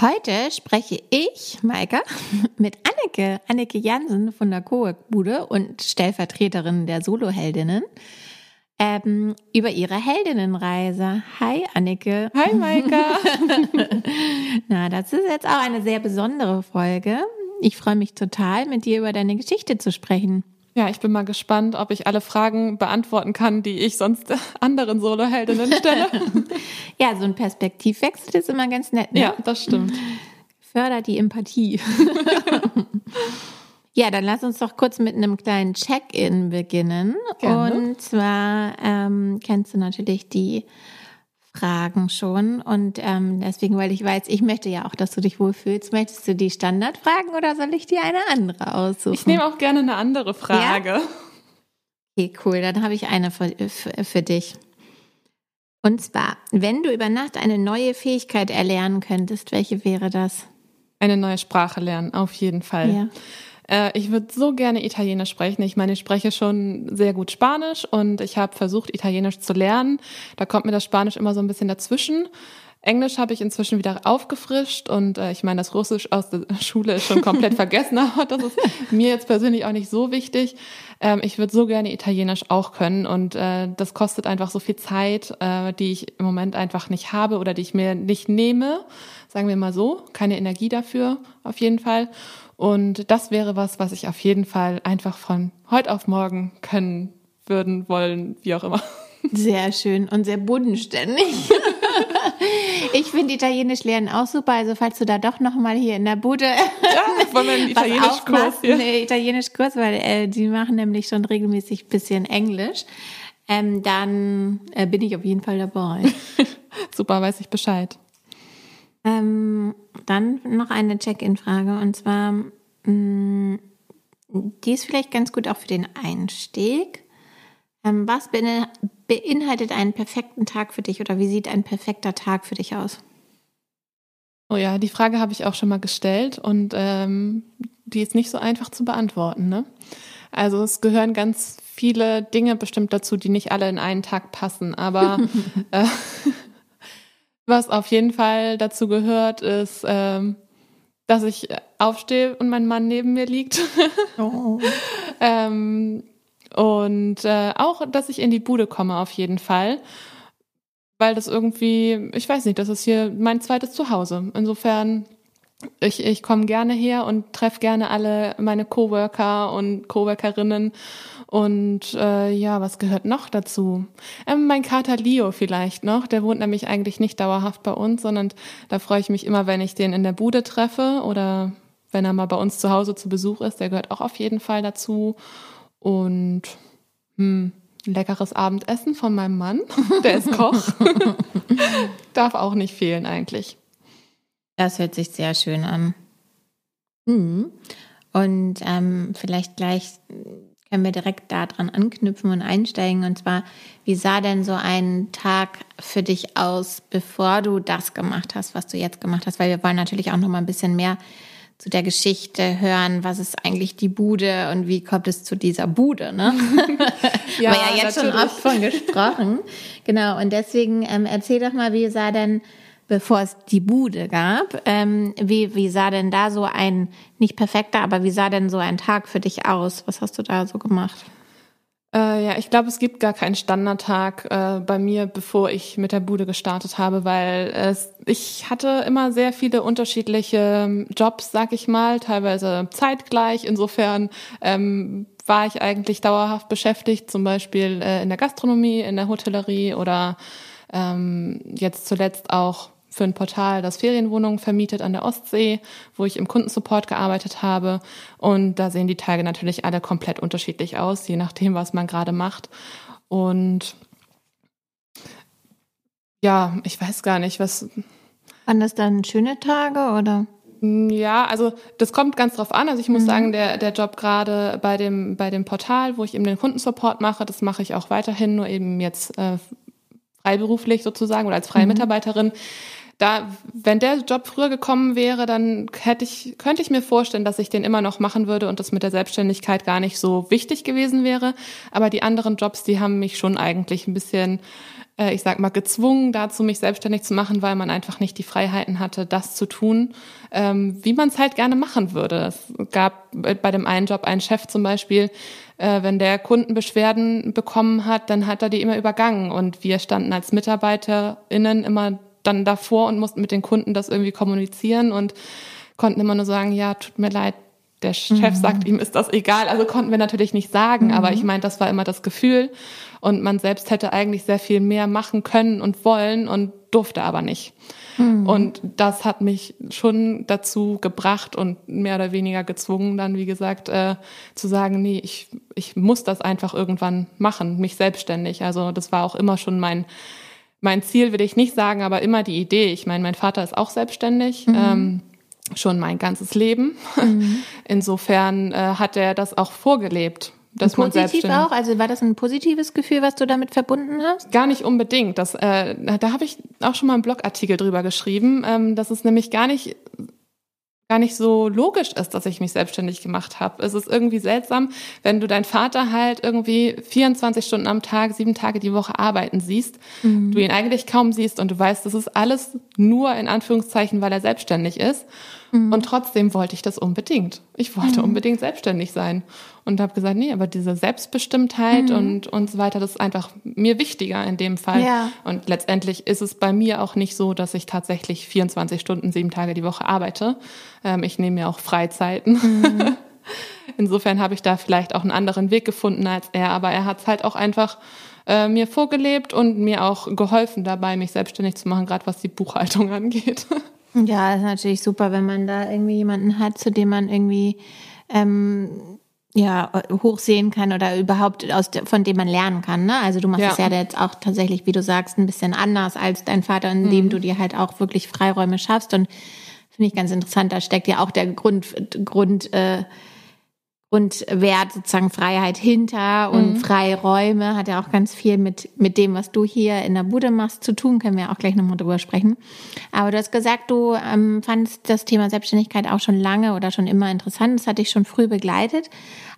Heute spreche ich, Maika, mit Anneke, Anneke Jansen von der Cowork-Bude und Stellvertreterin der Soloheldinnen ähm, über ihre Heldinnenreise. Hi, Anneke. Hi, Maika. Na, das ist jetzt auch eine sehr besondere Folge. Ich freue mich total, mit dir über deine Geschichte zu sprechen. Ja, ich bin mal gespannt, ob ich alle Fragen beantworten kann, die ich sonst anderen Soloheldinnen stelle. ja, so ein Perspektivwechsel ist immer ganz nett. Ne? Ja, das stimmt. Fördert die Empathie. ja, dann lass uns doch kurz mit einem kleinen Check-in beginnen. Gerne. Und zwar ähm, kennst du natürlich die Fragen schon. Und ähm, deswegen, weil ich weiß, ich möchte ja auch, dass du dich wohlfühlst. Möchtest du die Standardfragen oder soll ich dir eine andere aussuchen? Ich nehme auch gerne eine andere Frage. Ja? Okay, cool. Dann habe ich eine für, für, für dich. Und zwar, wenn du über Nacht eine neue Fähigkeit erlernen könntest, welche wäre das? Eine neue Sprache lernen, auf jeden Fall. Ja. Äh, ich würde so gerne Italienisch sprechen. Ich meine, ich spreche schon sehr gut Spanisch und ich habe versucht, Italienisch zu lernen. Da kommt mir das Spanisch immer so ein bisschen dazwischen. Englisch habe ich inzwischen wieder aufgefrischt und äh, ich meine, das Russisch aus der Schule ist schon komplett vergessen, aber das ist mir jetzt persönlich auch nicht so wichtig. Ähm, ich würde so gerne Italienisch auch können und äh, das kostet einfach so viel Zeit, äh, die ich im Moment einfach nicht habe oder die ich mir nicht nehme, sagen wir mal so, keine Energie dafür auf jeden Fall. Und das wäre was, was ich auf jeden Fall einfach von heute auf morgen können würden, wollen, wie auch immer. Sehr schön und sehr bodenständig. ich finde Italienisch lernen auch super. Also falls du da doch noch mal hier in der Bude ja, wollen wir einen Italienisch-Kurs ja. Nee, Italienisch-Kurs, weil äh, die machen nämlich schon regelmäßig bisschen Englisch. Ähm, dann äh, bin ich auf jeden Fall dabei. super, weiß ich Bescheid. Ähm, dann noch eine Check-in-Frage und zwar, mh, mm, die ist vielleicht ganz gut auch für den Einstieg. Ähm, was beinhaltet einen perfekten Tag für dich oder wie sieht ein perfekter Tag für dich aus? Oh ja, die Frage habe ich auch schon mal gestellt und ähm, die ist nicht so einfach zu beantworten. Ne? Also es gehören ganz viele Dinge bestimmt dazu, die nicht alle in einen Tag passen. Aber äh, was auf jeden Fall dazu gehört, ist, ähm, dass ich aufstehe und mein Mann neben mir liegt. Oh. ähm, und äh, auch, dass ich in die Bude komme auf jeden Fall. Weil das irgendwie, ich weiß nicht, das ist hier mein zweites Zuhause. Insofern, ich, ich komme gerne her und treffe gerne alle meine Coworker und Coworkerinnen und äh, ja, was gehört noch dazu? Ähm, mein Kater Leo vielleicht noch. Der wohnt nämlich eigentlich nicht dauerhaft bei uns, sondern da freue ich mich immer, wenn ich den in der Bude treffe oder wenn er mal bei uns zu Hause zu Besuch ist. Der gehört auch auf jeden Fall dazu. Und hm, leckeres Abendessen von meinem Mann. Der ist Koch. Darf auch nicht fehlen eigentlich. Das hört sich sehr schön an. Mhm. Und ähm, vielleicht gleich können wir direkt daran anknüpfen und einsteigen. Und zwar, wie sah denn so ein Tag für dich aus, bevor du das gemacht hast, was du jetzt gemacht hast? Weil wir wollen natürlich auch noch mal ein bisschen mehr zu der Geschichte hören, was ist eigentlich die Bude und wie kommt es zu dieser Bude, ne? ja, Haben wir ja jetzt natürlich. schon oft von gesprochen. Genau, und deswegen ähm, erzähl doch mal, wie sah denn bevor es die Bude gab. Ähm, wie, wie sah denn da so ein, nicht perfekter, aber wie sah denn so ein Tag für dich aus? Was hast du da so gemacht? Äh, ja, ich glaube, es gibt gar keinen Standardtag äh, bei mir, bevor ich mit der Bude gestartet habe, weil es, ich hatte immer sehr viele unterschiedliche ähm, Jobs, sag ich mal, teilweise zeitgleich. Insofern ähm, war ich eigentlich dauerhaft beschäftigt, zum Beispiel äh, in der Gastronomie, in der Hotellerie oder ähm, jetzt zuletzt auch für ein Portal, das Ferienwohnungen vermietet an der Ostsee, wo ich im Kundensupport gearbeitet habe. Und da sehen die Tage natürlich alle komplett unterschiedlich aus, je nachdem, was man gerade macht. Und Ja, ich weiß gar nicht, was. Waren das dann schöne Tage oder? Ja, also das kommt ganz drauf an. Also ich muss mhm. sagen, der, der Job gerade bei dem, bei dem Portal, wo ich eben den Kundensupport mache, das mache ich auch weiterhin, nur eben jetzt äh, freiberuflich sozusagen oder als freie mhm. Mitarbeiterin. Da, wenn der Job früher gekommen wäre, dann hätte ich, könnte ich mir vorstellen, dass ich den immer noch machen würde und das mit der Selbstständigkeit gar nicht so wichtig gewesen wäre. Aber die anderen Jobs, die haben mich schon eigentlich ein bisschen äh, ich sag mal, gezwungen dazu, mich selbstständig zu machen, weil man einfach nicht die Freiheiten hatte, das zu tun, ähm, wie man es halt gerne machen würde. Es gab bei dem einen Job einen Chef zum Beispiel, äh, wenn der Kundenbeschwerden bekommen hat, dann hat er die immer übergangen und wir standen als MitarbeiterInnen immer dann davor und mussten mit den Kunden das irgendwie kommunizieren und konnten immer nur sagen, ja, tut mir leid, der Chef mhm. sagt, ihm ist das egal. Also konnten wir natürlich nicht sagen, mhm. aber ich meine, das war immer das Gefühl. Und man selbst hätte eigentlich sehr viel mehr machen können und wollen und durfte aber nicht. Mhm. Und das hat mich schon dazu gebracht und mehr oder weniger gezwungen, dann, wie gesagt, äh, zu sagen, nee, ich, ich muss das einfach irgendwann machen, mich selbstständig. Also das war auch immer schon mein, mein Ziel, will ich nicht sagen, aber immer die Idee. Ich meine, mein Vater ist auch selbstständig. Mhm. Ähm, schon mein ganzes Leben. Mhm. Insofern äh, hat er das auch vorgelebt. Dass man Positiv auch? Also war das ein positives Gefühl, was du damit verbunden hast? Gar nicht unbedingt. Das, äh, da habe ich auch schon mal einen Blogartikel drüber geschrieben. Ähm, dass es nämlich gar nicht gar nicht so logisch ist, dass ich mich selbstständig gemacht habe. Es ist irgendwie seltsam, wenn du deinen Vater halt irgendwie 24 Stunden am Tag, sieben Tage die Woche arbeiten siehst, mhm. du ihn eigentlich kaum siehst und du weißt, das ist alles nur in Anführungszeichen, weil er selbstständig ist. Mhm. Und trotzdem wollte ich das unbedingt. Ich wollte mhm. unbedingt selbstständig sein und habe gesagt, nee, aber diese Selbstbestimmtheit mhm. und und so weiter, das ist einfach mir wichtiger in dem Fall. Ja. Und letztendlich ist es bei mir auch nicht so, dass ich tatsächlich 24 Stunden, sieben Tage die Woche arbeite. Ähm, ich nehme mir auch Freizeiten. Mhm. Insofern habe ich da vielleicht auch einen anderen Weg gefunden als er, aber er hat es halt auch einfach äh, mir vorgelebt und mir auch geholfen dabei, mich selbstständig zu machen, gerade was die Buchhaltung angeht. Ja, ist natürlich super, wenn man da irgendwie jemanden hat, zu dem man irgendwie ähm, ja hochsehen kann oder überhaupt aus von dem man lernen kann. Ne? Also du machst es ja. ja jetzt auch tatsächlich, wie du sagst, ein bisschen anders als dein Vater, indem mhm. du dir halt auch wirklich Freiräume schaffst und finde ich ganz interessant. Da steckt ja auch der Grund Grund äh, und Wert sozusagen Freiheit hinter und mhm. Freiräume hat ja auch ganz viel mit, mit dem, was du hier in der Bude machst, zu tun. Können wir auch gleich nochmal drüber sprechen. Aber du hast gesagt, du ähm, fandest das Thema Selbstständigkeit auch schon lange oder schon immer interessant. Das hat dich schon früh begleitet.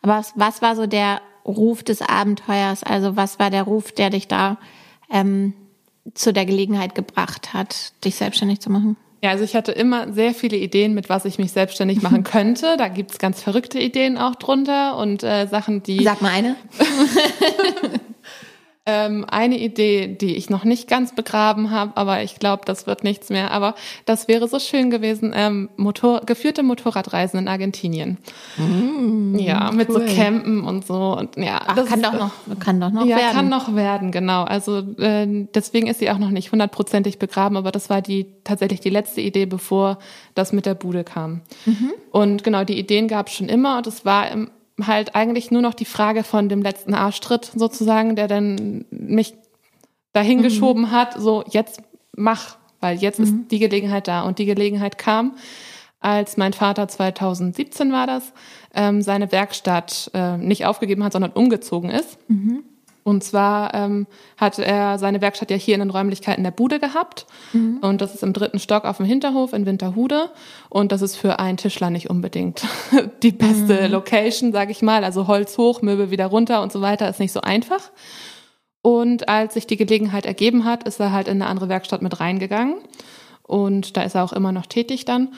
Aber was, was war so der Ruf des Abenteuers? Also was war der Ruf, der dich da ähm, zu der Gelegenheit gebracht hat, dich selbstständig zu machen? Ja, also ich hatte immer sehr viele Ideen, mit was ich mich selbstständig machen könnte. Da gibt's ganz verrückte Ideen auch drunter und äh, Sachen, die. Sag mal eine. Ähm, eine Idee, die ich noch nicht ganz begraben habe, aber ich glaube, das wird nichts mehr. Aber das wäre so schön gewesen, ähm, Motor, geführte Motorradreisen in Argentinien. Mm, ja, mit cool. so Campen und so. Und ja, Ach, das kann doch noch, kann doch noch ja, werden. kann noch werden, genau. Also äh, deswegen ist sie auch noch nicht hundertprozentig begraben, aber das war die tatsächlich die letzte Idee, bevor das mit der Bude kam. Mhm. Und genau, die Ideen gab es schon immer und es war im halt eigentlich nur noch die Frage von dem letzten Arschtritt sozusagen, der dann mich dahin mhm. geschoben hat, so jetzt mach, weil jetzt mhm. ist die Gelegenheit da. Und die Gelegenheit kam, als mein Vater 2017 war das, ähm, seine Werkstatt äh, nicht aufgegeben hat, sondern umgezogen ist. Mhm. Und zwar ähm, hat er seine Werkstatt ja hier in den Räumlichkeiten der Bude gehabt. Mhm. Und das ist im dritten Stock auf dem Hinterhof in Winterhude. Und das ist für einen Tischler nicht unbedingt die beste mhm. Location, sag ich mal. Also Holz hoch, Möbel wieder runter und so weiter ist nicht so einfach. Und als sich die Gelegenheit ergeben hat, ist er halt in eine andere Werkstatt mit reingegangen. Und da ist er auch immer noch tätig dann.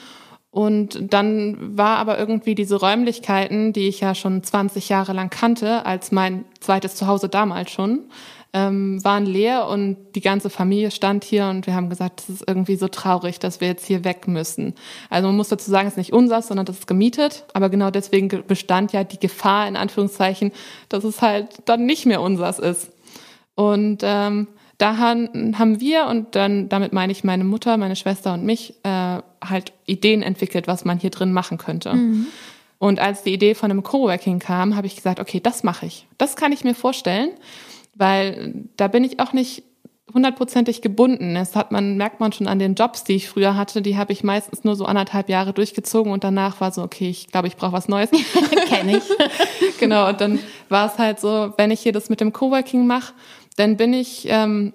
Und dann war aber irgendwie diese Räumlichkeiten, die ich ja schon 20 Jahre lang kannte, als mein zweites Zuhause damals schon, ähm, waren leer und die ganze Familie stand hier und wir haben gesagt, das ist irgendwie so traurig, dass wir jetzt hier weg müssen. Also man muss dazu sagen, es ist nicht unser, sondern das ist gemietet, aber genau deswegen bestand ja die Gefahr in Anführungszeichen, dass es halt dann nicht mehr unsers ist. Und ähm, da haben wir und dann damit meine ich meine Mutter, meine Schwester und mich äh, halt Ideen entwickelt, was man hier drin machen könnte. Mhm. Und als die Idee von einem Coworking kam, habe ich gesagt, okay, das mache ich. Das kann ich mir vorstellen, weil da bin ich auch nicht hundertprozentig gebunden. Das hat man, merkt man schon an den Jobs, die ich früher hatte. Die habe ich meistens nur so anderthalb Jahre durchgezogen und danach war so, okay, ich glaube, ich brauche was Neues. Kenne ich. genau, und dann war es halt so, wenn ich hier das mit dem Coworking mache, dann bin ich ähm,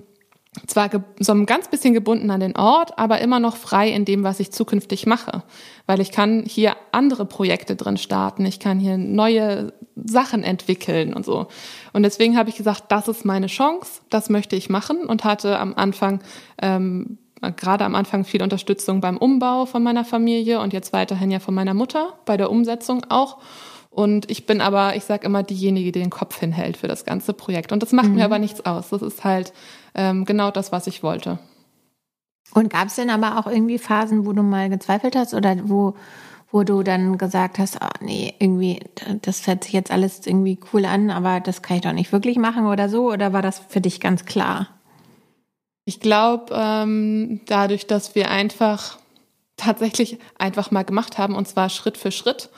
zwar so ein ganz bisschen gebunden an den Ort, aber immer noch frei in dem, was ich zukünftig mache. Weil ich kann hier andere Projekte drin starten, ich kann hier neue Sachen entwickeln und so. Und deswegen habe ich gesagt, das ist meine Chance, das möchte ich machen und hatte am Anfang ähm, gerade am Anfang viel Unterstützung beim Umbau von meiner Familie und jetzt weiterhin ja von meiner Mutter bei der Umsetzung auch. Und ich bin aber, ich sage immer, diejenige, die den Kopf hinhält für das ganze Projekt. Und das macht mhm. mir aber nichts aus. Das ist halt ähm, genau das, was ich wollte. Und gab es denn aber auch irgendwie Phasen, wo du mal gezweifelt hast oder wo, wo du dann gesagt hast, oh, nee, irgendwie, das hört sich jetzt alles irgendwie cool an, aber das kann ich doch nicht wirklich machen oder so? Oder war das für dich ganz klar? Ich glaube, ähm, dadurch, dass wir einfach tatsächlich einfach mal gemacht haben und zwar Schritt für Schritt,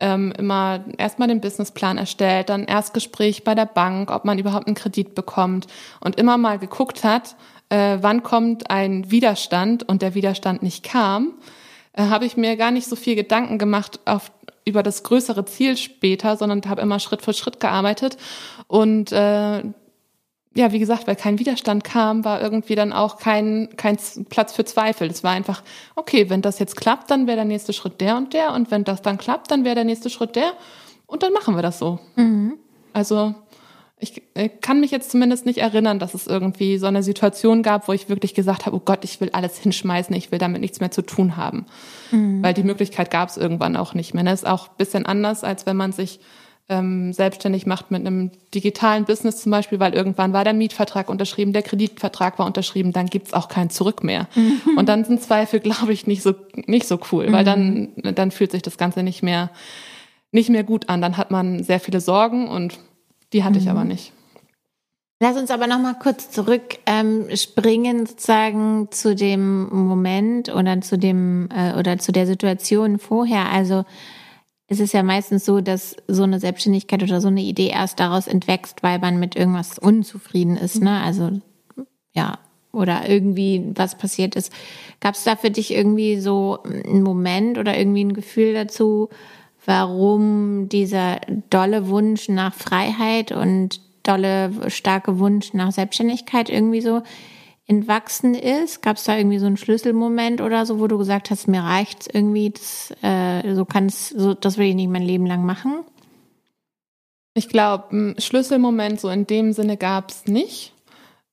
ähm, immer erstmal den Businessplan erstellt, dann Erstgespräch bei der Bank, ob man überhaupt einen Kredit bekommt und immer mal geguckt hat, äh, wann kommt ein Widerstand und der Widerstand nicht kam, äh, habe ich mir gar nicht so viel Gedanken gemacht auf über das größere Ziel später, sondern habe immer Schritt für Schritt gearbeitet und äh, ja, wie gesagt, weil kein Widerstand kam, war irgendwie dann auch kein, kein Platz für Zweifel. Es war einfach, okay, wenn das jetzt klappt, dann wäre der nächste Schritt der und der. Und wenn das dann klappt, dann wäre der nächste Schritt der. Und dann machen wir das so. Mhm. Also ich, kann mich jetzt zumindest nicht erinnern, dass es irgendwie so eine Situation gab, wo ich wirklich gesagt habe, oh Gott, ich will alles hinschmeißen, ich will damit nichts mehr zu tun haben. Mhm. Weil die Möglichkeit gab es irgendwann auch nicht mehr. Das ist auch ein bisschen anders, als wenn man sich ähm, selbstständig macht mit einem digitalen Business zum Beispiel, weil irgendwann war der Mietvertrag unterschrieben, der Kreditvertrag war unterschrieben, dann gibt's auch kein Zurück mehr. Mhm. Und dann sind Zweifel, glaube ich, nicht so, nicht so cool, mhm. weil dann, dann fühlt sich das Ganze nicht mehr, nicht mehr gut an. Dann hat man sehr viele Sorgen und die hatte mhm. ich aber nicht. Lass uns aber noch mal kurz zurück ähm, springen sozusagen zu dem Moment oder zu dem äh, oder zu der Situation vorher. Also es ist ja meistens so, dass so eine Selbstständigkeit oder so eine Idee erst daraus entwächst, weil man mit irgendwas unzufrieden ist, ne? Also ja, oder irgendwie was passiert ist. Gab es da für dich irgendwie so einen Moment oder irgendwie ein Gefühl dazu, warum dieser dolle Wunsch nach Freiheit und dolle starke Wunsch nach Selbstständigkeit irgendwie so entwachsen ist? Gab es da irgendwie so einen Schlüsselmoment oder so, wo du gesagt hast, mir reicht's irgendwie, das, äh, so kann es, so, das will ich nicht mein Leben lang machen? Ich glaube, einen Schlüsselmoment so in dem Sinne gab es nicht.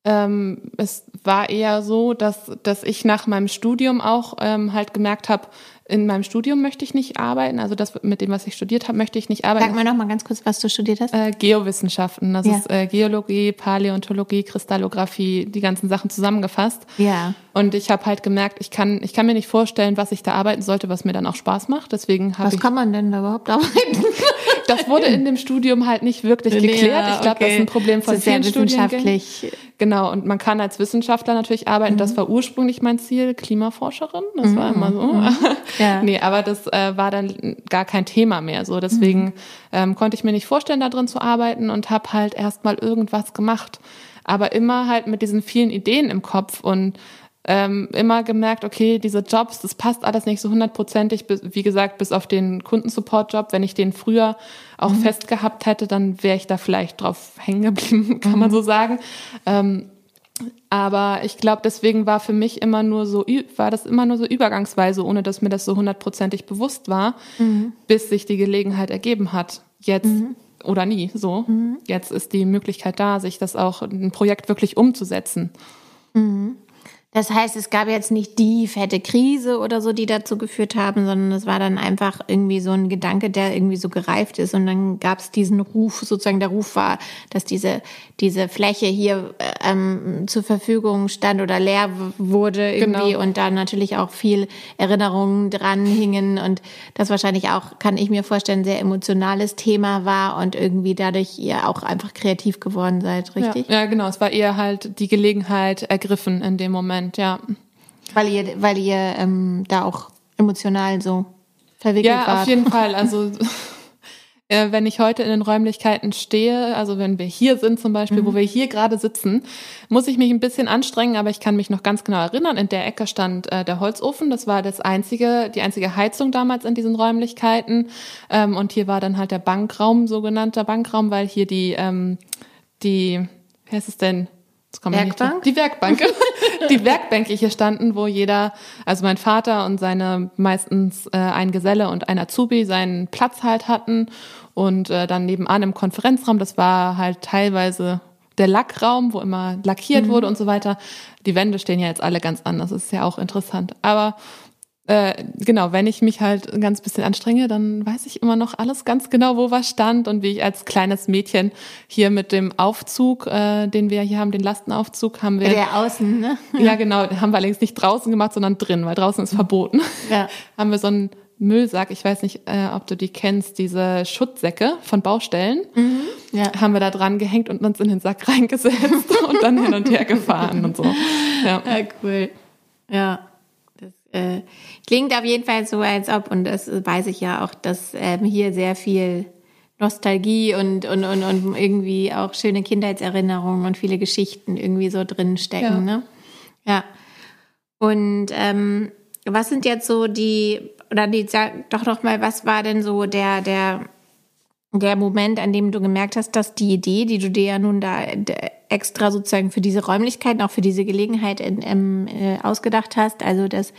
Ähm, es war eher so, dass, dass ich nach meinem Studium auch ähm, halt gemerkt habe, in meinem Studium möchte ich nicht arbeiten, also das mit dem, was ich studiert habe, möchte ich nicht arbeiten. Sag mal noch mal ganz kurz, was du studiert hast. Äh, Geowissenschaften, das ja. ist äh, Geologie, Paläontologie, Kristallographie, die ganzen Sachen zusammengefasst. Ja. Und ich habe halt gemerkt, ich kann, ich kann mir nicht vorstellen, was ich da arbeiten sollte, was mir dann auch Spaß macht. Deswegen habe ich. Was kann man denn da überhaupt arbeiten? das wurde in dem Studium halt nicht wirklich geklärt. ich glaube, okay. das ist ein Problem von vielen wissenschaftlich. Genau, und man kann als Wissenschaftler natürlich arbeiten. Mhm. Das war ursprünglich mein Ziel, Klimaforscherin. Das mhm. war immer so. Mhm. Ja. nee, aber das äh, war dann gar kein Thema mehr. So, deswegen mhm. ähm, konnte ich mir nicht vorstellen, da drin zu arbeiten und habe halt erst mal irgendwas gemacht. Aber immer halt mit diesen vielen Ideen im Kopf und ähm, immer gemerkt, okay, diese Jobs, das passt alles nicht so hundertprozentig, wie gesagt, bis auf den Kundensupport-Job. Wenn ich den früher auch mhm. fest gehabt hätte, dann wäre ich da vielleicht drauf hängen geblieben, kann mhm. man so sagen. Ähm, aber ich glaube, deswegen war für mich immer nur so, war das immer nur so übergangsweise, ohne dass mir das so hundertprozentig bewusst war, mhm. bis sich die Gelegenheit ergeben hat. Jetzt mhm. oder nie, so. Mhm. Jetzt ist die Möglichkeit da, sich das auch, ein Projekt wirklich umzusetzen. Mhm. Das heißt, es gab jetzt nicht die fette Krise oder so, die dazu geführt haben, sondern es war dann einfach irgendwie so ein Gedanke, der irgendwie so gereift ist. Und dann gab es diesen Ruf, sozusagen der Ruf war, dass diese, diese Fläche hier ähm, zur Verfügung stand oder leer wurde irgendwie genau. und da natürlich auch viel Erinnerungen dran hingen und das wahrscheinlich auch, kann ich mir vorstellen, ein sehr emotionales Thema war und irgendwie dadurch ihr auch einfach kreativ geworden seid, richtig? Ja, ja genau. Es war eher halt die Gelegenheit ergriffen in dem Moment. Moment, ja. Weil ihr, weil ihr ähm, da auch emotional so verwickelt ja, wart. Ja, auf jeden Fall. Also äh, wenn ich heute in den Räumlichkeiten stehe, also wenn wir hier sind zum Beispiel, mhm. wo wir hier gerade sitzen, muss ich mich ein bisschen anstrengen, aber ich kann mich noch ganz genau erinnern, in der Ecke stand äh, der Holzofen, das war das einzige, die einzige Heizung damals in diesen Räumlichkeiten ähm, und hier war dann halt der Bankraum, sogenannter Bankraum, weil hier die, ähm, die, wie heißt es denn, Werkbank? Die Werkbank. Die Werkbänke hier standen, wo jeder, also mein Vater und seine meistens äh, ein Geselle und ein Azubi seinen Platz halt hatten. Und äh, dann nebenan im Konferenzraum, das war halt teilweise der Lackraum, wo immer lackiert mhm. wurde und so weiter. Die Wände stehen ja jetzt alle ganz anders. Das ist ja auch interessant. Aber äh, genau, wenn ich mich halt ein ganz bisschen anstrenge, dann weiß ich immer noch alles ganz genau, wo was stand und wie ich als kleines Mädchen hier mit dem Aufzug, äh, den wir hier haben, den Lastenaufzug, haben wir. Der außen, ne? Ja, genau, haben wir allerdings nicht draußen gemacht, sondern drin, weil draußen ist verboten. Ja. haben wir so einen Müllsack, ich weiß nicht, äh, ob du die kennst, diese Schutzsäcke von Baustellen, mhm, ja. haben wir da dran gehängt und uns in den Sack reingesetzt und dann hin und her gefahren und so. Ja, ja cool. Ja. Äh, klingt auf jeden Fall so, als ob, und das weiß ich ja auch, dass ähm, hier sehr viel Nostalgie und, und, und, und irgendwie auch schöne Kindheitserinnerungen und viele Geschichten irgendwie so drin stecken. Ja. Ne? ja. Und ähm, was sind jetzt so die, oder die, sag doch noch mal, was war denn so der, der, der Moment, an dem du gemerkt hast, dass die Idee, die du dir ja nun da extra sozusagen für diese Räumlichkeiten, auch für diese Gelegenheit in, in, äh, ausgedacht hast, also das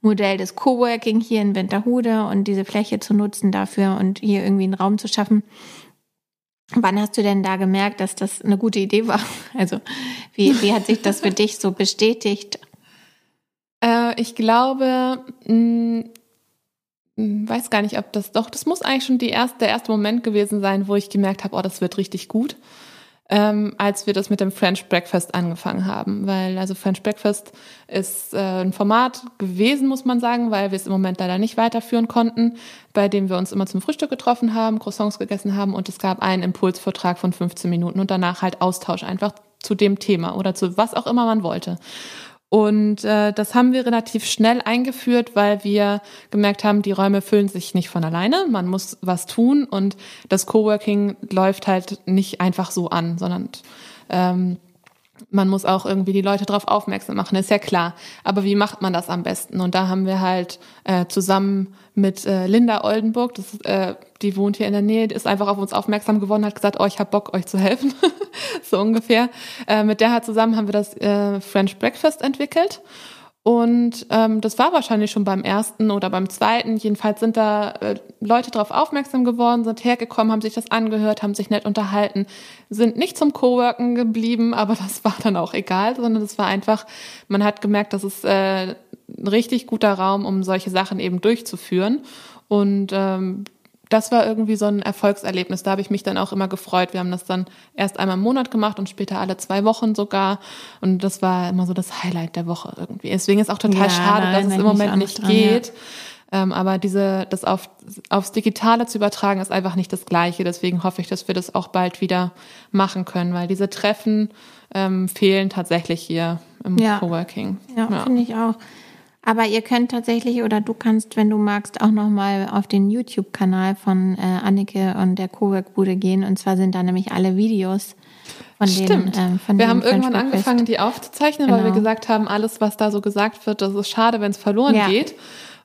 Modell des Coworking hier in Winterhude und diese Fläche zu nutzen dafür und hier irgendwie einen Raum zu schaffen. Wann hast du denn da gemerkt, dass das eine gute Idee war? Also wie, wie hat sich das für dich so bestätigt? Äh, ich glaube, hm, weiß gar nicht, ob das doch, das muss eigentlich schon die erste, der erste Moment gewesen sein, wo ich gemerkt habe, oh, das wird richtig gut ähm, als wir das mit dem French Breakfast angefangen haben. Weil also French Breakfast ist äh, ein Format gewesen, muss man sagen, weil wir es im Moment leider nicht weiterführen konnten, bei dem wir uns immer zum Frühstück getroffen haben, Croissants gegessen haben und es gab einen Impulsvortrag von 15 Minuten und danach halt Austausch einfach zu dem Thema oder zu was auch immer man wollte. Und äh, das haben wir relativ schnell eingeführt, weil wir gemerkt haben, die Räume füllen sich nicht von alleine, man muss was tun und das Coworking läuft halt nicht einfach so an, sondern ähm, man muss auch irgendwie die Leute darauf aufmerksam machen, ist ja klar. Aber wie macht man das am besten? Und da haben wir halt äh, zusammen mit äh, Linda Oldenburg, das, äh, die wohnt hier in der Nähe, ist einfach auf uns aufmerksam geworden, hat gesagt, oh, ich habe Bock, euch zu helfen, so ungefähr. Äh, mit der hat zusammen haben wir das äh, French Breakfast entwickelt. Und ähm, das war wahrscheinlich schon beim ersten oder beim zweiten. Jedenfalls sind da äh, Leute darauf aufmerksam geworden, sind hergekommen, haben sich das angehört, haben sich nett unterhalten, sind nicht zum Coworken geblieben, aber das war dann auch egal, sondern es war einfach, man hat gemerkt, das ist äh, ein richtig guter Raum, um solche Sachen eben durchzuführen. Und ähm, das war irgendwie so ein Erfolgserlebnis. Da habe ich mich dann auch immer gefreut. Wir haben das dann erst einmal im Monat gemacht und später alle zwei Wochen sogar. Und das war immer so das Highlight der Woche irgendwie. Deswegen ist auch total ja, schade, dass es im Moment nicht dran, geht. Ja. Ähm, aber diese, das auf, aufs Digitale zu übertragen, ist einfach nicht das Gleiche. Deswegen hoffe ich, dass wir das auch bald wieder machen können, weil diese Treffen ähm, fehlen tatsächlich hier im ja. Coworking. Ja, ja. finde ich auch. Aber ihr könnt tatsächlich oder du kannst, wenn du magst, auch nochmal auf den YouTube-Kanal von äh, Annike und der Cowork-Bude gehen. Und zwar sind da nämlich alle Videos von Stimmt. den, ähm, von Wir haben irgendwann angefangen, die aufzuzeichnen, genau. weil wir genau. gesagt haben, alles, was da so gesagt wird, das ist schade, wenn es verloren ja. geht.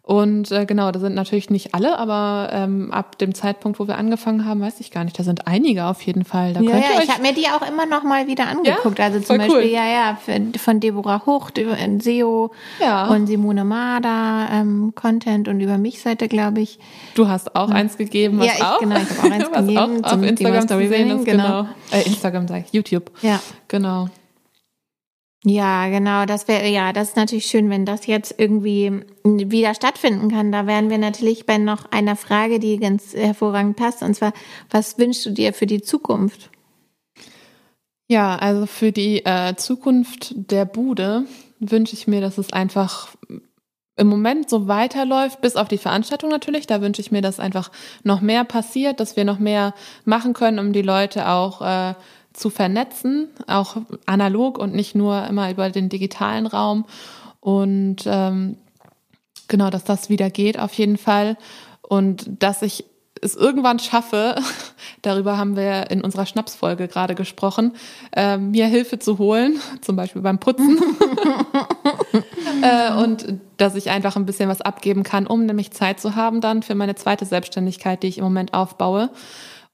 Und äh, genau, da sind natürlich nicht alle, aber ähm, ab dem Zeitpunkt, wo wir angefangen haben, weiß ich gar nicht. Da sind einige auf jeden Fall. Da ja, ja ich habe mir die auch immer noch mal wieder angeguckt. Ja? Also zum Beispiel, cool. ja, ja, von Deborah Hucht über SEO ja. und Simone Marder ähm, Content und über mich Seite, glaube ich. Du hast auch ja. eins gegeben, was ja, ich, auch, genau, ich habe auch eins gegeben auch auf Instagram zu sehen ist, genau. genau. Äh, Instagram sag ich, YouTube. Ja. Genau. Ja, genau, das wäre, ja, das ist natürlich schön, wenn das jetzt irgendwie wieder stattfinden kann. Da wären wir natürlich bei noch einer Frage, die ganz hervorragend passt, und zwar, was wünschst du dir für die Zukunft? Ja, also für die äh, Zukunft der Bude wünsche ich mir, dass es einfach im Moment so weiterläuft, bis auf die Veranstaltung natürlich. Da wünsche ich mir, dass einfach noch mehr passiert, dass wir noch mehr machen können, um die Leute auch äh, zu vernetzen, auch analog und nicht nur immer über den digitalen Raum. Und ähm, genau, dass das wieder geht auf jeden Fall. Und dass ich es irgendwann schaffe, darüber haben wir in unserer Schnapsfolge gerade gesprochen, äh, mir Hilfe zu holen, zum Beispiel beim Putzen. äh, und dass ich einfach ein bisschen was abgeben kann, um nämlich Zeit zu haben dann für meine zweite Selbstständigkeit, die ich im Moment aufbaue.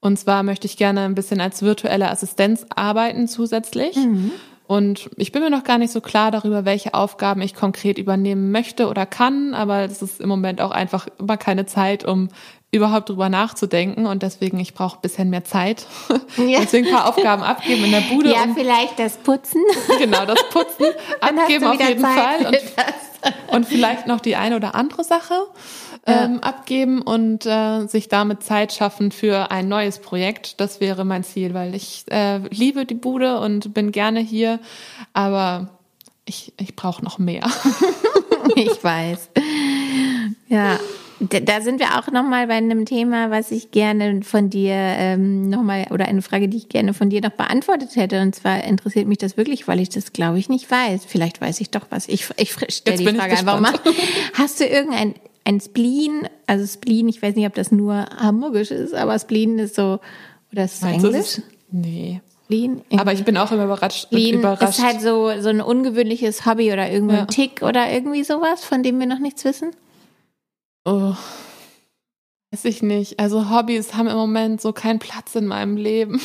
Und zwar möchte ich gerne ein bisschen als virtuelle Assistenz arbeiten zusätzlich. Mhm. Und ich bin mir noch gar nicht so klar darüber, welche Aufgaben ich konkret übernehmen möchte oder kann, aber es ist im Moment auch einfach immer keine Zeit, um überhaupt drüber nachzudenken und deswegen ich brauche ein bisschen mehr Zeit. Ja. deswegen ein paar Aufgaben abgeben in der Bude. Ja, vielleicht das Putzen. Genau, das Putzen abgeben auf jeden Zeit Fall und, und, vielleicht noch die eine oder andere Sache ähm, abgeben und äh, sich damit Zeit schaffen für ein neues Projekt. Das wäre mein Ziel, weil ich äh, liebe die Bude und bin gerne hier, aber ich, ich brauche noch mehr. ich weiß. Ja, da sind wir auch nochmal bei einem Thema, was ich gerne von dir ähm, nochmal, oder eine Frage, die ich gerne von dir noch beantwortet hätte. Und zwar interessiert mich das wirklich, weil ich das, glaube ich, nicht weiß. Vielleicht weiß ich doch was. Ich, ich stelle die Frage einfach mal. Hast du irgendein ein Spleen? Also Spleen, ich weiß nicht, ob das nur hamburgisch ist, aber Spleen ist so, oder ist es Meinst Englisch? Nee. Spleen. Aber ich bin auch immer überrascht. Spleen überrascht. ist halt so, so ein ungewöhnliches Hobby oder irgendein ja. Tick oder irgendwie sowas, von dem wir noch nichts wissen. Oh, weiß ich nicht. Also Hobbys haben im Moment so keinen Platz in meinem Leben.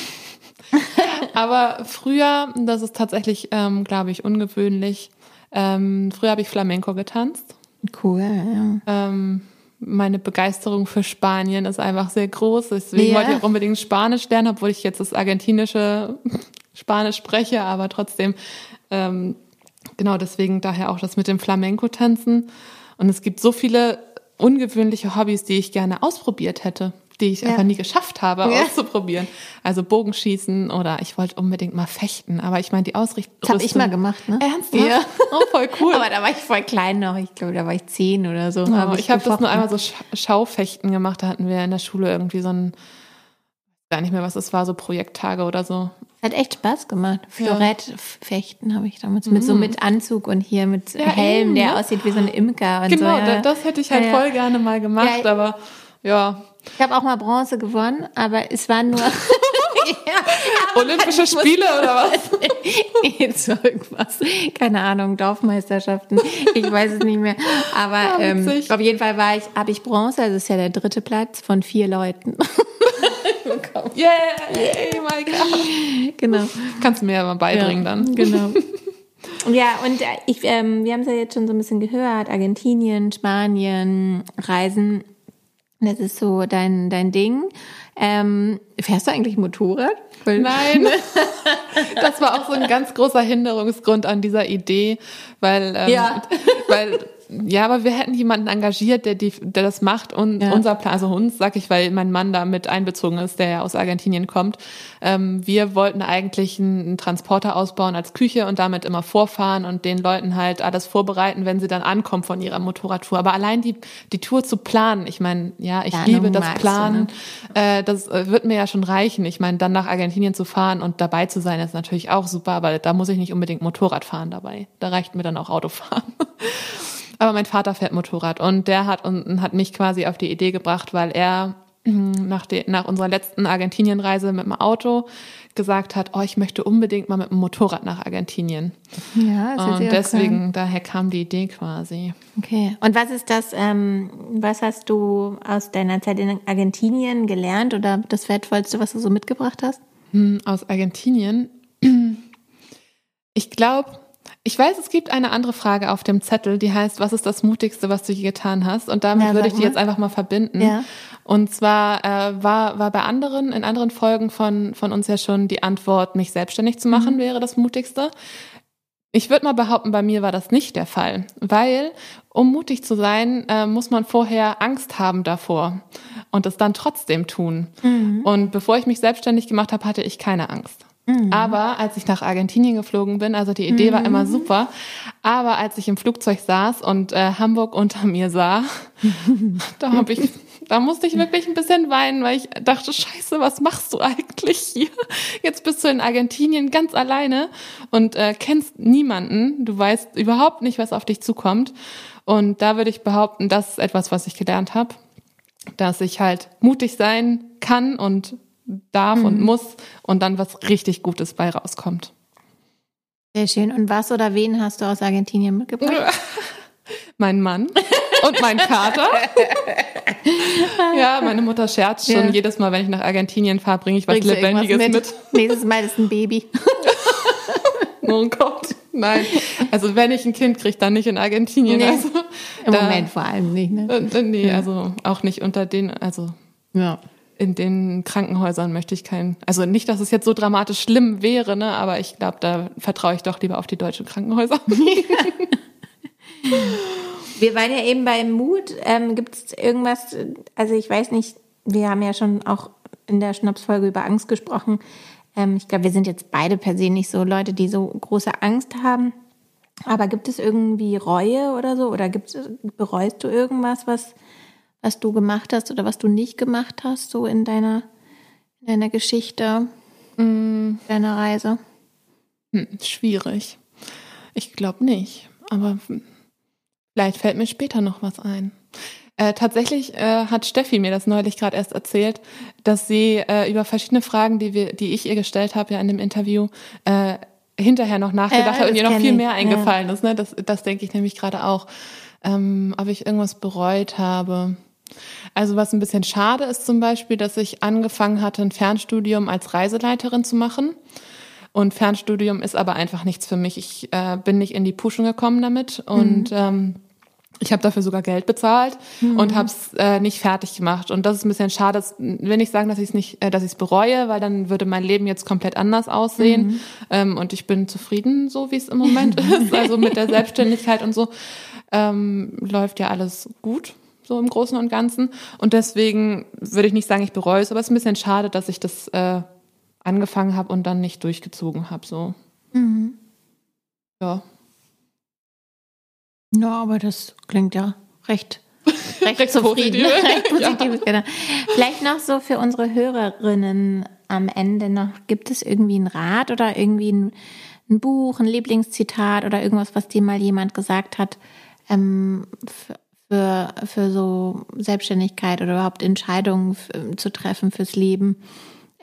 Aber früher, das ist tatsächlich, ähm, glaube ich, ungewöhnlich. Ähm, früher habe ich Flamenco getanzt. Cool, ja. Ähm, meine Begeisterung für Spanien ist einfach sehr groß. Deswegen yeah. wollte ich auch unbedingt Spanisch lernen, obwohl ich jetzt das argentinische Spanisch spreche, aber trotzdem, ähm, genau deswegen daher auch das mit dem Flamenco-Tanzen. Und es gibt so viele ungewöhnliche Hobbys, die ich gerne ausprobiert hätte, die ich ja. einfach nie geschafft habe ja. auszuprobieren. Also Bogenschießen oder ich wollte unbedingt mal fechten, aber ich meine die Ausrichtung. Das habe ich mal gemacht, ne? Ernsthaft? Ja. Oh, voll cool. aber da war ich voll klein noch. Ich glaube, da war ich zehn oder so. Oh, hab ich ich habe das nur einmal so Schaufechten gemacht. Da hatten wir in der Schule irgendwie so ein gar nicht mehr, was es war, so Projekttage oder so. Hat echt Spaß gemacht. Florett-Fechten ja. habe ich damals mit so mhm. mit Anzug und hier mit ja, Helm, eben, der ne? aussieht wie so ein Imker und genau, so. Genau, ja. das hätte ich halt voll gerne mal gemacht, aber ja. Ich habe auch mal Bronze gewonnen, aber es war nur Olympische Spiele oder was? Jetzt irgendwas. Keine Ahnung, Dorfmeisterschaften. Ich weiß es nicht mehr. Aber ähm, auf jeden Fall war ich, habe ich Bronze, also ist ja der dritte Platz von vier Leuten bekommen. Yeah, yeah, my God. Genau. Kannst du mir ja mal beibringen ja, dann. Genau. Ja, und ich, ähm, wir haben es ja jetzt schon so ein bisschen gehört, Argentinien, Spanien, Reisen, das ist so dein, dein Ding. Ähm, fährst du eigentlich Motorrad? Nein, das war auch so ein ganz großer Hinderungsgrund an dieser Idee, weil, ähm, ja. weil ja, aber wir hätten jemanden engagiert, der, die, der das macht und ja. unser Plan, also uns, sag ich, weil mein Mann da mit einbezogen ist, der ja aus Argentinien kommt. Ähm, wir wollten eigentlich einen, Transporter ausbauen als Küche und damit immer vorfahren und den Leuten halt alles vorbereiten, wenn sie dann ankommen von ihrer Motorradtour. Aber allein die, die Tour zu planen, ich meine, ja, ich ja, liebe das Planen, du, ne? äh, das äh, wird mir ja schon reichen. Ich meine, dann nach Argentinien zu fahren und dabei zu sein, ist natürlich auch super, aber da muss ich nicht unbedingt Motorrad fahren dabei. Da reicht mir dann auch Autofahren. Aber mein Vater fährt Motorrad und der hat, und, hat mich quasi auf die Idee gebracht, weil er hm, nach, de, nach unserer letzten Argentinienreise mit dem Auto gesagt hat, oh, ich möchte unbedingt mal mit dem Motorrad nach Argentinien. Ja, das Und deswegen, daher kam die Idee quasi. Okay. Und was ist das, ähm, was hast du aus deiner Zeit in Argentinien gelernt oder das Wertvollste, was du so mitgebracht hast? Hm, aus Argentinien? Ich glaube, ich weiß, es gibt eine andere Frage auf dem Zettel, die heißt, was ist das Mutigste, was du je getan hast? Und damit ja, würde ich die jetzt einfach mal verbinden. Ja. Und zwar äh, war, war bei anderen, in anderen Folgen von, von uns ja schon die Antwort, mich selbstständig zu machen, mhm. wäre das Mutigste. Ich würde mal behaupten, bei mir war das nicht der Fall, weil um mutig zu sein, äh, muss man vorher Angst haben davor und es dann trotzdem tun. Mhm. Und bevor ich mich selbstständig gemacht habe, hatte ich keine Angst. Mhm. Aber als ich nach Argentinien geflogen bin, also die Idee mhm. war immer super, aber als ich im Flugzeug saß und äh, Hamburg unter mir sah, da habe ich, da musste ich wirklich ein bisschen weinen, weil ich dachte, Scheiße, was machst du eigentlich hier? Jetzt bist du in Argentinien ganz alleine und äh, kennst niemanden, du weißt überhaupt nicht, was auf dich zukommt. Und da würde ich behaupten, das ist etwas, was ich gelernt habe dass ich halt mutig sein kann und darf mhm. und muss und dann was richtig Gutes bei rauskommt. Sehr schön. Und was oder wen hast du aus Argentinien mitgebracht? mein Mann und mein Kater. ja, meine Mutter scherzt schon ja. jedes Mal, wenn ich nach Argentinien fahre, bringe ich was Bringst Lebendiges mit? mit. Nächstes Mal ist ein Baby. oh Gott, nein. Also wenn ich ein Kind kriege, dann nicht in Argentinien. Nee. Also, Im da, Moment vor allem nicht. Ne? Äh, nee, also auch nicht unter den, also ja. In den Krankenhäusern möchte ich keinen. Also nicht, dass es jetzt so dramatisch schlimm wäre, ne? Aber ich glaube, da vertraue ich doch lieber auf die deutschen Krankenhäuser. Wir waren ja eben bei Mut. Ähm, Gibt es irgendwas, also ich weiß nicht, wir haben ja schon auch in der Schnapsfolge über Angst gesprochen. Ähm, ich glaube, wir sind jetzt beide per se nicht so Leute, die so große Angst haben. Aber gibt es irgendwie Reue oder so? Oder gibt's, bereust du irgendwas, was, was du gemacht hast oder was du nicht gemacht hast, so in deiner, in deiner Geschichte, mm. deiner Reise? Hm, schwierig. Ich glaube nicht. Aber vielleicht fällt mir später noch was ein. Äh, tatsächlich äh, hat Steffi mir das neulich gerade erst erzählt, dass sie äh, über verschiedene Fragen, die wir, die ich ihr gestellt habe ja in dem Interview, äh, hinterher noch nachgedacht hat und ihr noch viel mehr eingefallen ist. Ne? Das, das denke ich nämlich gerade auch. Ähm, ob ich irgendwas bereut habe. Also was ein bisschen schade ist zum Beispiel, dass ich angefangen hatte, ein Fernstudium als Reiseleiterin zu machen. Und Fernstudium ist aber einfach nichts für mich. Ich äh, bin nicht in die Puschen gekommen damit und mhm. ähm, ich habe dafür sogar Geld bezahlt mhm. und habe es äh, nicht fertig gemacht. Und das ist ein bisschen schade. Das will nicht sagen, dass ich es nicht, äh, dass ich es bereue, weil dann würde mein Leben jetzt komplett anders aussehen. Mhm. Ähm, und ich bin zufrieden, so wie es im Moment ist. Also mit der Selbstständigkeit und so ähm, läuft ja alles gut, so im Großen und Ganzen. Und deswegen würde ich nicht sagen, ich bereue es, aber es ist ein bisschen schade, dass ich das äh, angefangen habe und dann nicht durchgezogen habe. So. Mhm. Ja. Ja, aber das klingt ja recht, recht, recht zufrieden. Positiv. recht positiv, ja. genau. Vielleicht noch so für unsere Hörerinnen am Ende noch, gibt es irgendwie einen Rat oder irgendwie ein, ein Buch, ein Lieblingszitat oder irgendwas, was dir mal jemand gesagt hat, ähm, für, für so Selbstständigkeit oder überhaupt Entscheidungen zu treffen fürs Leben,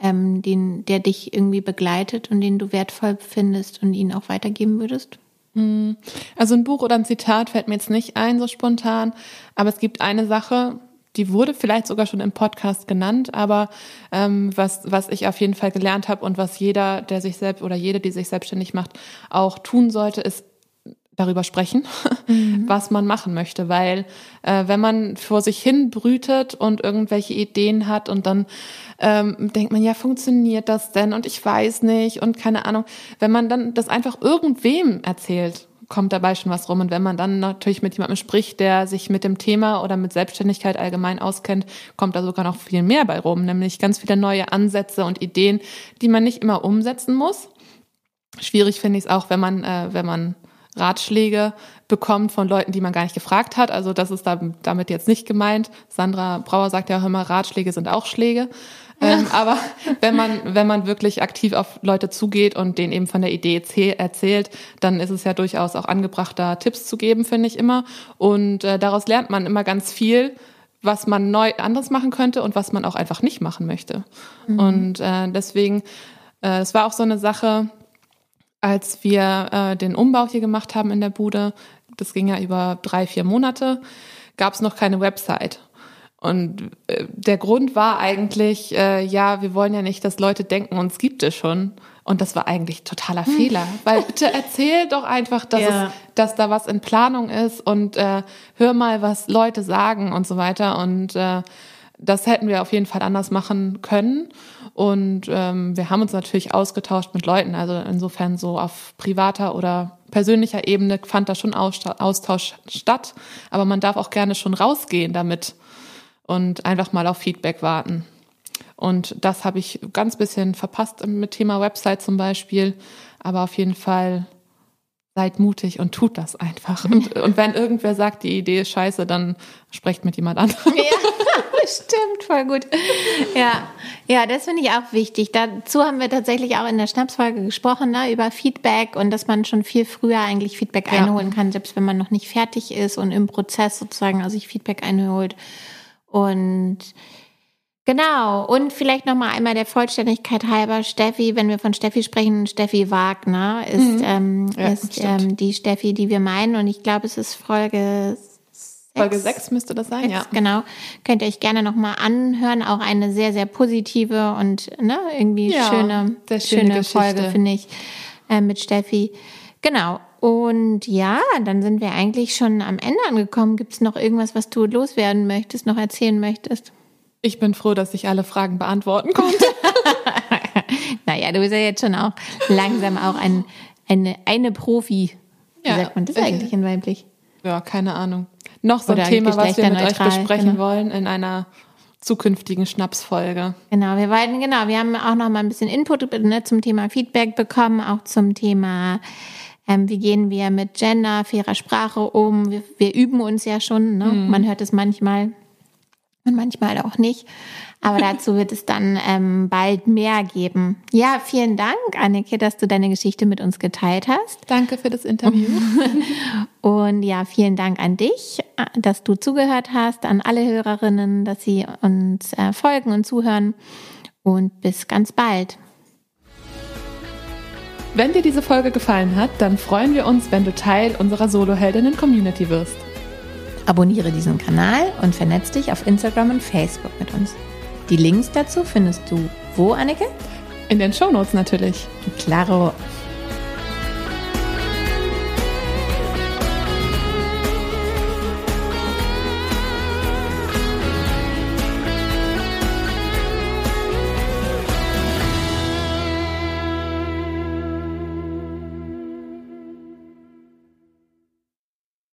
ähm, den, der dich irgendwie begleitet und den du wertvoll findest und ihn auch weitergeben würdest? Hm. Also ein Buch oder ein Zitat fällt mir jetzt nicht ein, so spontan. Aber es gibt eine Sache, die wurde vielleicht sogar schon im Podcast genannt, aber ähm, was, was ich auf jeden Fall gelernt habe und was jeder, der sich selbst oder jede, die sich selbstständig macht, auch tun sollte, ist darüber sprechen, mhm. was man machen möchte. Weil äh, wenn man vor sich hin brütet und irgendwelche Ideen hat und dann ähm, denkt man, ja, funktioniert das denn? Und ich weiß nicht und keine Ahnung. Wenn man dann das einfach irgendwem erzählt, kommt dabei schon was rum. Und wenn man dann natürlich mit jemandem spricht, der sich mit dem Thema oder mit Selbstständigkeit allgemein auskennt, kommt da sogar noch viel mehr bei rum, nämlich ganz viele neue Ansätze und Ideen, die man nicht immer umsetzen muss. Schwierig finde ich es auch, wenn man, äh, wenn man Ratschläge bekommt von Leuten, die man gar nicht gefragt hat. Also das ist da, damit jetzt nicht gemeint. Sandra Brauer sagt ja auch immer, Ratschläge sind auch Schläge. Ähm, aber wenn man, wenn man wirklich aktiv auf Leute zugeht und denen eben von der Idee erzählt, dann ist es ja durchaus auch angebracht, da Tipps zu geben, finde ich immer. Und äh, daraus lernt man immer ganz viel, was man neu anders machen könnte und was man auch einfach nicht machen möchte. Mhm. Und äh, deswegen, äh, es war auch so eine Sache, als wir äh, den Umbau hier gemacht haben in der Bude, das ging ja über drei, vier Monate, gab es noch keine Website. Und äh, der Grund war eigentlich, äh, ja, wir wollen ja nicht, dass Leute denken, uns gibt es schon. Und das war eigentlich totaler hm. Fehler. Weil bitte erzähl doch einfach, dass, ja. es, dass da was in Planung ist und äh, hör mal, was Leute sagen und so weiter. Und äh, das hätten wir auf jeden Fall anders machen können. Und ähm, wir haben uns natürlich ausgetauscht mit Leuten. Also insofern so auf privater oder persönlicher Ebene fand da schon Austausch statt. Aber man darf auch gerne schon rausgehen damit und einfach mal auf Feedback warten. Und das habe ich ganz bisschen verpasst mit Thema Website zum Beispiel. Aber auf jeden Fall seid mutig und tut das einfach. Und, und wenn irgendwer sagt, die Idee ist scheiße, dann sprecht mit jemand anderem. Ja, stimmt, voll gut. Ja, ja, das finde ich auch wichtig. Dazu haben wir tatsächlich auch in der Schnapsfolge gesprochen, ne, über Feedback und dass man schon viel früher eigentlich Feedback einholen kann, selbst wenn man noch nicht fertig ist und im Prozess sozusagen also sich Feedback einholt. Und genau, und vielleicht nochmal einmal der Vollständigkeit halber, Steffi, wenn wir von Steffi sprechen, Steffi Wagner ist, mhm. ähm, ja, ist ähm, die Steffi, die wir meinen. Und ich glaube, es ist Folge Folge 6 müsste das sein, 6, ja. Genau. Könnt ihr euch gerne nochmal anhören. Auch eine sehr, sehr positive und ne, irgendwie ja, schöne, schöne, schöne Folge, finde ich, äh, mit Steffi. Genau. Und ja, dann sind wir eigentlich schon am Ende angekommen. Gibt es noch irgendwas, was du loswerden möchtest, noch erzählen möchtest? Ich bin froh, dass ich alle Fragen beantworten konnte. naja, du bist ja jetzt schon auch langsam auch ein, eine, eine Profi. Wie ja, sagt man das eigentlich in weiblich? Ja, keine Ahnung. Noch so ein Thema, was wir mit euch besprechen genau. wollen in einer zukünftigen Schnapsfolge. Genau, wir wollten, genau, wir haben auch noch mal ein bisschen Input ne, zum Thema Feedback bekommen, auch zum Thema, ähm, wie gehen wir mit Gender, fairer Sprache um. Wir, wir üben uns ja schon, ne? Mhm. man hört es manchmal und manchmal auch nicht. Aber dazu wird es dann ähm, bald mehr geben. Ja, vielen Dank, Anneke, dass du deine Geschichte mit uns geteilt hast. Danke für das Interview. Und ja, vielen Dank an dich, dass du zugehört hast, an alle Hörerinnen, dass sie uns äh, folgen und zuhören. Und bis ganz bald. Wenn dir diese Folge gefallen hat, dann freuen wir uns, wenn du Teil unserer Soloheldinnen-Community wirst. Abonniere diesen Kanal und vernetz dich auf Instagram und Facebook mit uns. Die Links dazu findest du wo, Anneke? In den Shownotes natürlich. Claro.